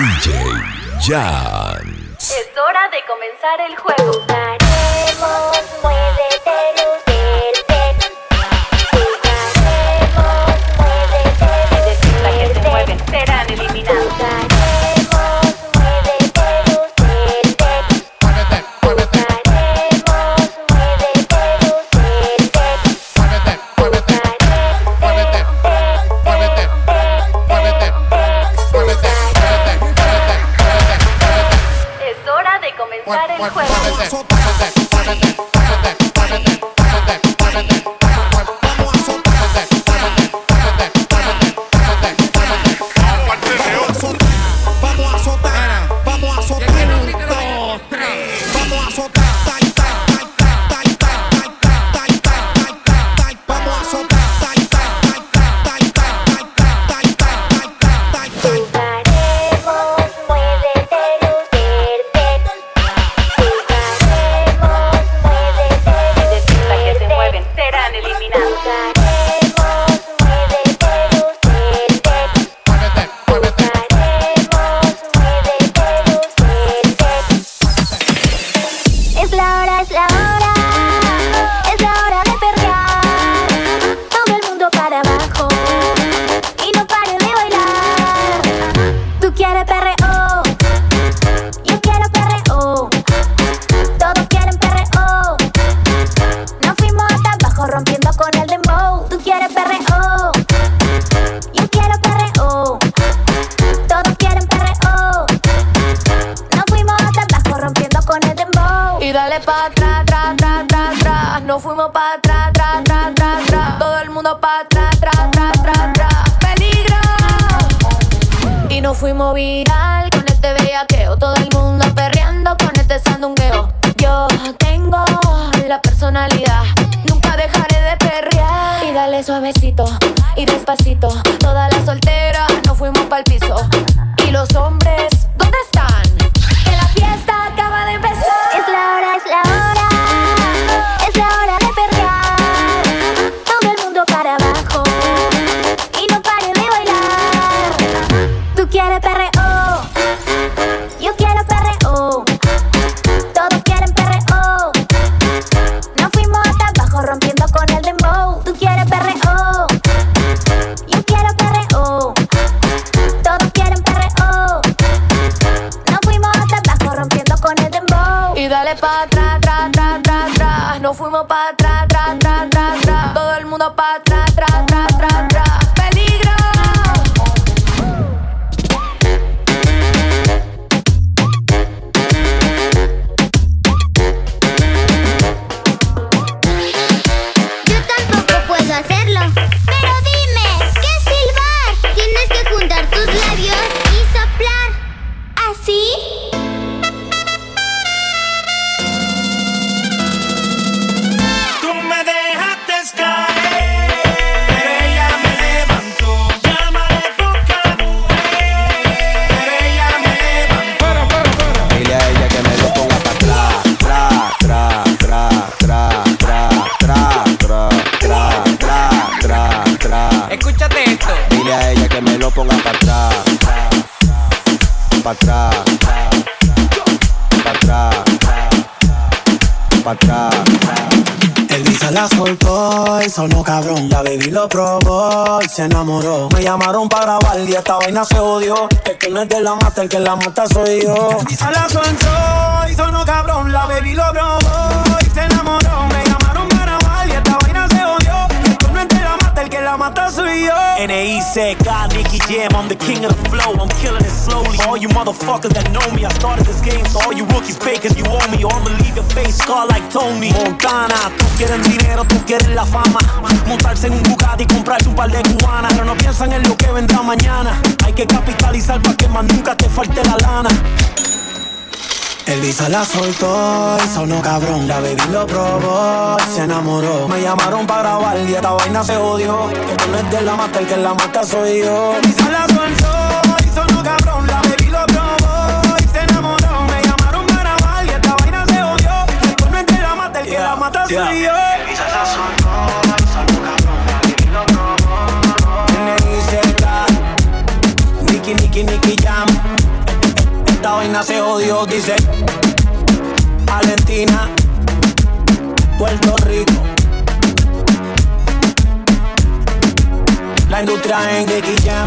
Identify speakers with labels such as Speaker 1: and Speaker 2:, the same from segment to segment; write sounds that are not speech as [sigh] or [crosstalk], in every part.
Speaker 1: DJ Jan.
Speaker 2: Es hora de comenzar el juego.
Speaker 3: como viral. Con este bellaqueo Todo el mundo perreando con este sandungueo. Yo tengo la personalidad Nunca dejaré de perrear. Y dale suavecito y despacito. Se enamoró. Me llamaron para grabar y esta vaina se odió. El que no es de la mata, el que la mata soy yo. Y se la soltó y sonó cabrón, la baby lo probó soy yo. N.E.C.K. Nicky Jam, I'm the king of the flow. I'm killing it slowly. All you motherfuckers that know me, I started this game. So all you rookies fakers, you owe me. Or I'ma leave your face scar like Tony. Montana, tú quieres dinero, tú quieres la fama. Montarse en un Bugatti y comprarse un par de cubanas. Pero no piensan en lo que vendrá mañana. Hay que capitalizar para que más nunca te falte la lana. Elisa la soltó y sonó cabrón. La baby lo probó y se enamoró. Me llamaron para grabar y esta vaina se odió. Que no es de la mata, el que la mata soy yo. Elisa la soltó y sonó cabrón. La baby lo probó y se enamoró. Me llamaron para grabar y esta vaina se odió. Que no es de la mata, el que la mata soy yo. Elisa la soltó
Speaker 4: vaina se jodió, dice Valentina, Puerto Rico. La industria en Jam.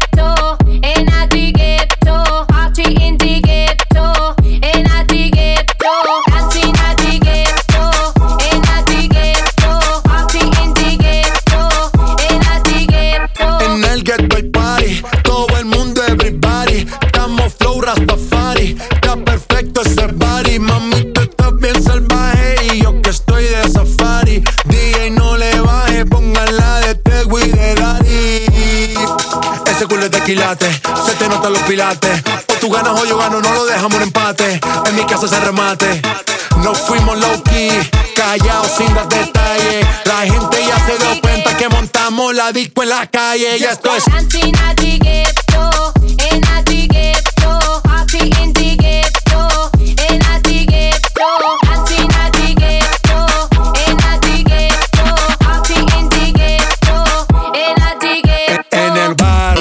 Speaker 5: de quilate, se te notan los pilates. O tú ganas o yo gano, no lo dejamos un empate. En mi casa se remate. No fuimos low key, callados sin dar detalles. La gente ya se dio cuenta que montamos la disco en la calle. Y esto es.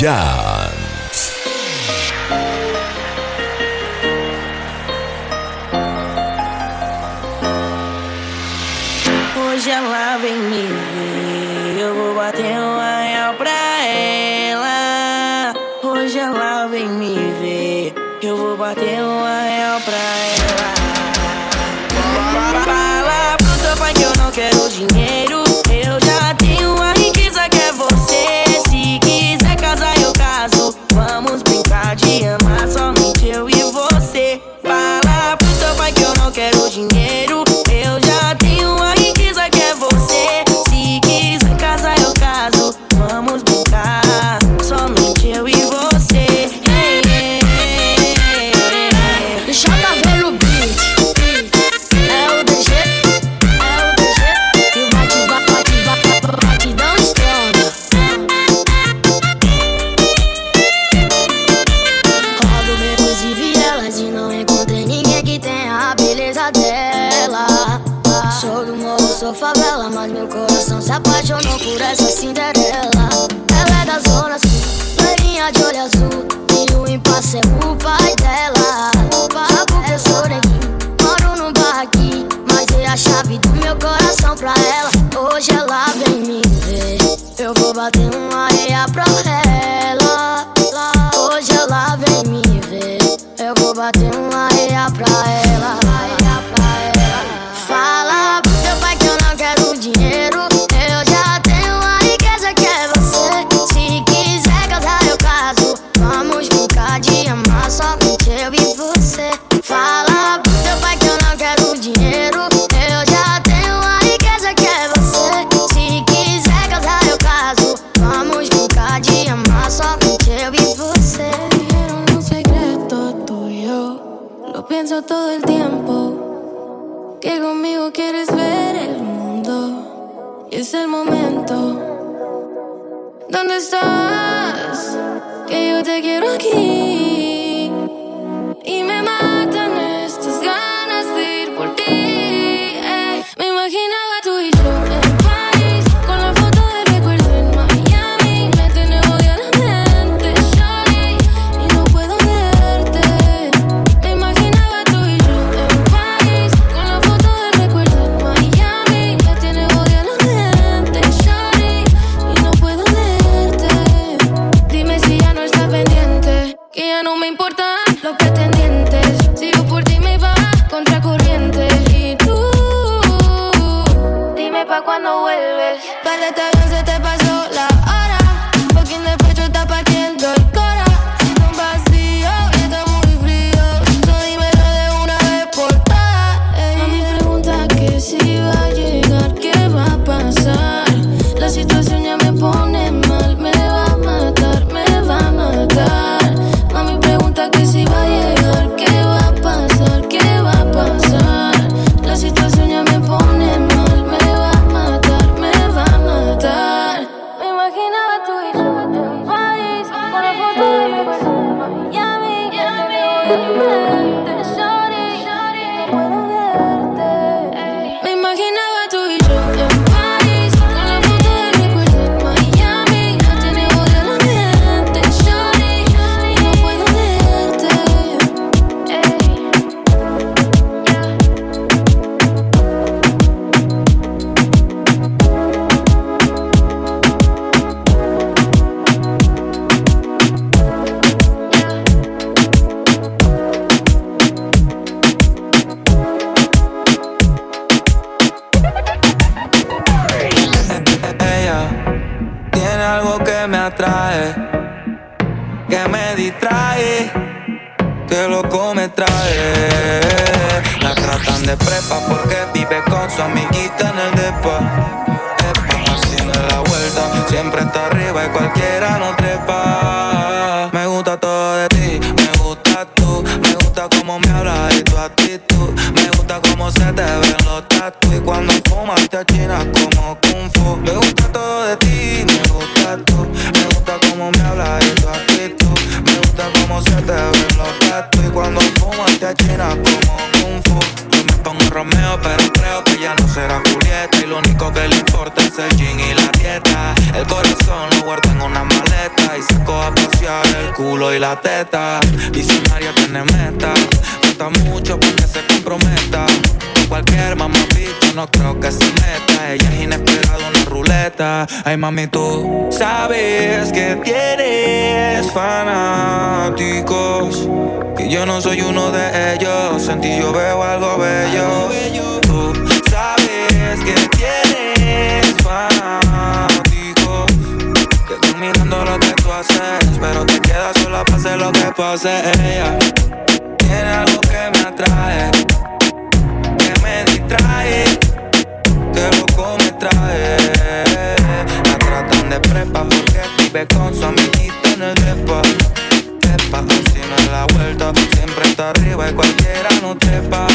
Speaker 6: ya. la
Speaker 7: teta. Visionaria tiene meta. Falta mucho porque se comprometa. Con Cualquier mamá mamapita no creo que se meta. Ella es inesperada, una ruleta. Ay, mami, tú sabes que tienes fanáticos. que yo no soy uno de ellos. En ti yo veo. Algo bello. Que pase. Ella tiene algo que me atrae. Que me distrae. Que loco me trae. La tratan de prepa porque vive con su amiguita en el depa. Trepa, si no es la vuelta, siempre está arriba y cualquiera no trepa.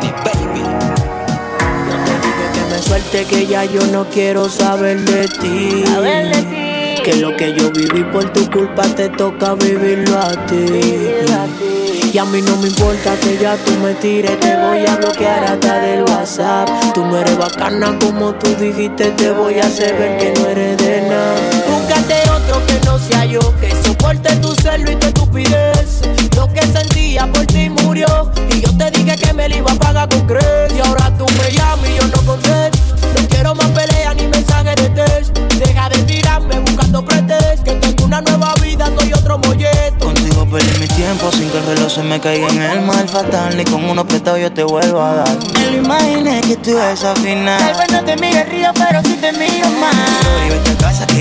Speaker 7: 20, baby
Speaker 8: Que me suelte que ya yo no quiero saber de ti. Que lo que yo viví por tu culpa te toca vivirlo a ti. Y a mí no me importa que ya tú me tires, te voy a bloquear hasta del WhatsApp. Tú no eres bacana como tú dijiste, te voy a hacer ver que no eres de nada. Búscate otro que no sea yo, que soporte tu celo y tu estupidez. Por ti murió, y yo te dije que me lo iba a pagar con crees. Y ahora tú me llamas y yo no contesto. No quiero más pelea ni mensajes de texto. Deja de tirarme buscando pretextos, que tengo una nueva vida, soy otro molleto.
Speaker 7: Contigo perdí mi tiempo sin que el reloj se me caiga en el mal fatal Ni con uno prestado yo te vuelvo a dar Me lo imaginé que tú ibas a final
Speaker 8: Tal vez no te mire el río, pero sí te miro más.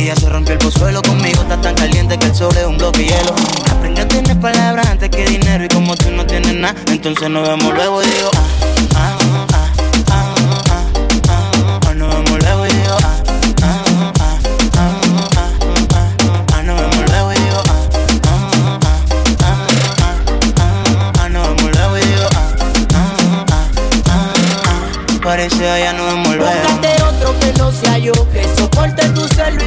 Speaker 7: Ella se rompió el pozuelo, conmigo está tan caliente que el sol es un bloque hielo. Aprendí a tener palabras antes que dinero y como tú no tienes nada, entonces nos vemos luego y digo, ah, ah, ah. Parece allá no me
Speaker 8: Búscate otro que no sea yo, que soporte tu celo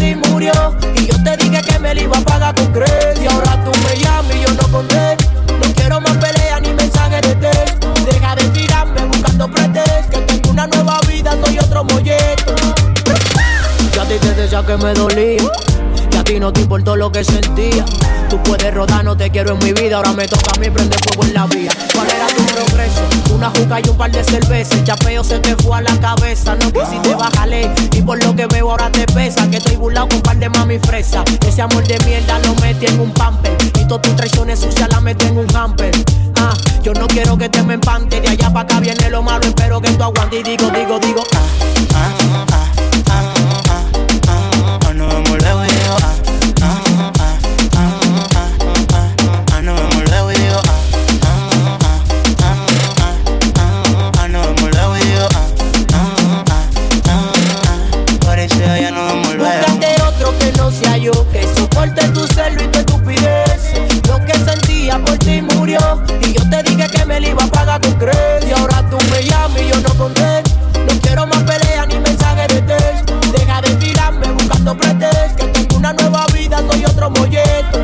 Speaker 8: ti murió, y yo te dije que me lo iba a pagar con crees. Y ahora tú me llamas y yo no contesto. No quiero más pelea ni mensajes de texto. Deja de tirarme buscando pretextos, que tengo una nueva vida, soy otro molleto. Yo a ti te decía que me dolía. Y a ti no te importó lo que sentía. Tú puedes rodar, no te quiero en mi vida. Ahora me toca a mí prender fuego en la vía. ¿Cuál era tu Una juca y un par de cervezas. El chapeo se te fue a la cabeza. No quisiste bajarle. Y por lo que veo ahora te pesa. Que estoy burlado con un par de mami fresa. Ese amor de mierda lo metí en un pamper. Y todas tus traiciones sucias las metí en un hamper. Ah, yo no quiero que te me empante. De allá para acá viene lo malo. Espero que tú aguantes. Y digo, digo, digo. Ah,
Speaker 7: ah, ah,
Speaker 8: tu celo y tu estupidez. Lo que sentía por ti murió, y yo te dije que me lo iba a pagar con crees. Y ahora tú me llamas y yo no contesto. No quiero más pelea ni mensajes de texto. Deja de tirarme buscando pretextos, que tengo una nueva vida, soy otro molleto.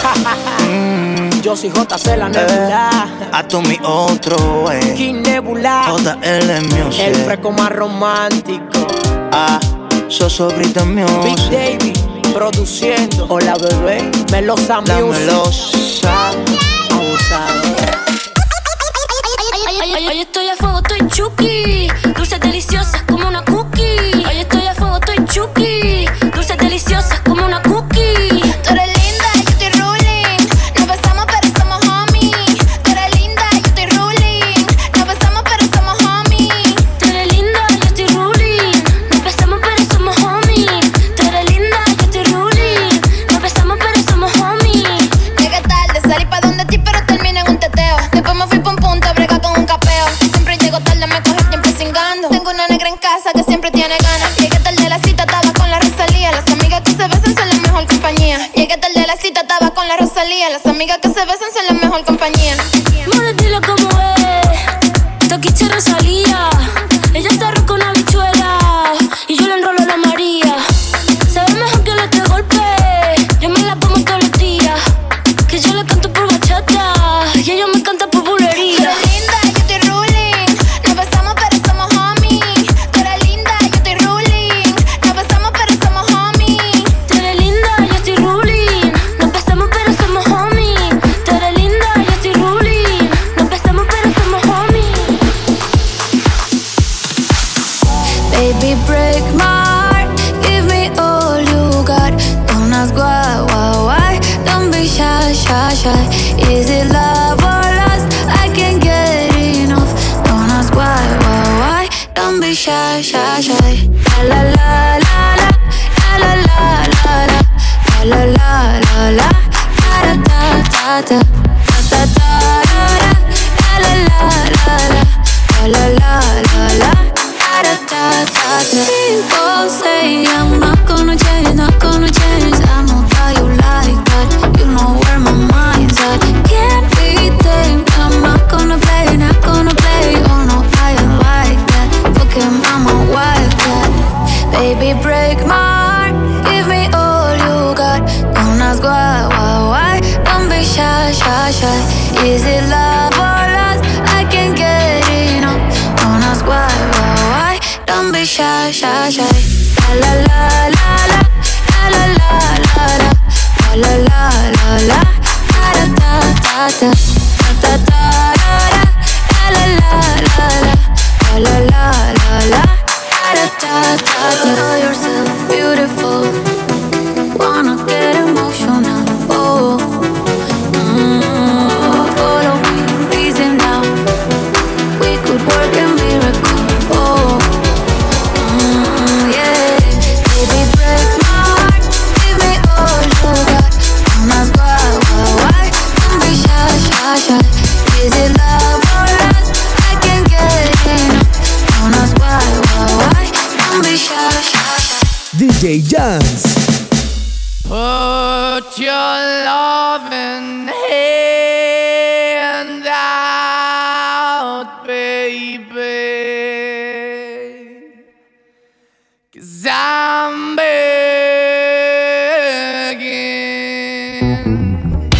Speaker 8: [laughs] yo soy JC la nebula,
Speaker 7: A tu mi otro, eh
Speaker 8: King Nebula,
Speaker 7: JL Music
Speaker 8: el fresco más romántico.
Speaker 7: Ah, Sosobrita
Speaker 8: Big
Speaker 7: Music
Speaker 8: David produciendo. Hola bebé, Melosa
Speaker 7: La
Speaker 8: Music.
Speaker 7: melosa
Speaker 8: Abusado.
Speaker 9: Hoy estoy a fuego, estoy chuki. Dulces deliciosas
Speaker 6: compañía.
Speaker 10: again.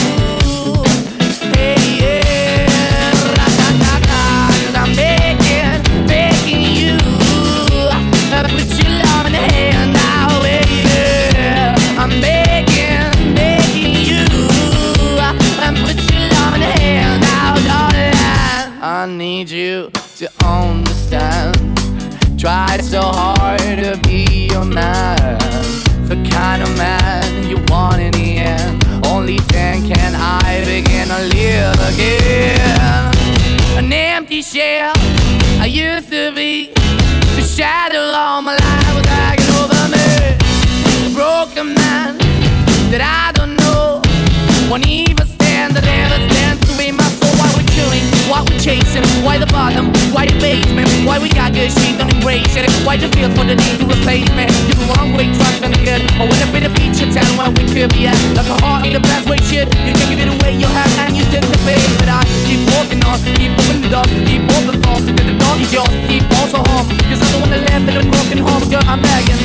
Speaker 10: chasing? Why the bottom? Why the basement? Why we got good shit, don't embrace it? Why the feel for the need to replace me? You're the wrong way, trust to good. I wanna be the feature town where we could be at. Like a heart in the past way, shit. You can give it away, you have, and you didn't pay. But I keep walking on, keep moving the dog, keep walking the to and the dog is yours. Keep also home, cause I'm the one that left in a broken home, girl, I'm begging.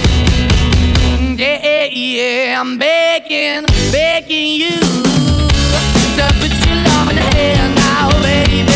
Speaker 10: Yeah, yeah, yeah, I'm begging, begging you to put your love in the hand now, baby.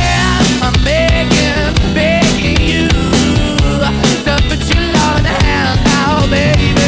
Speaker 10: Baby.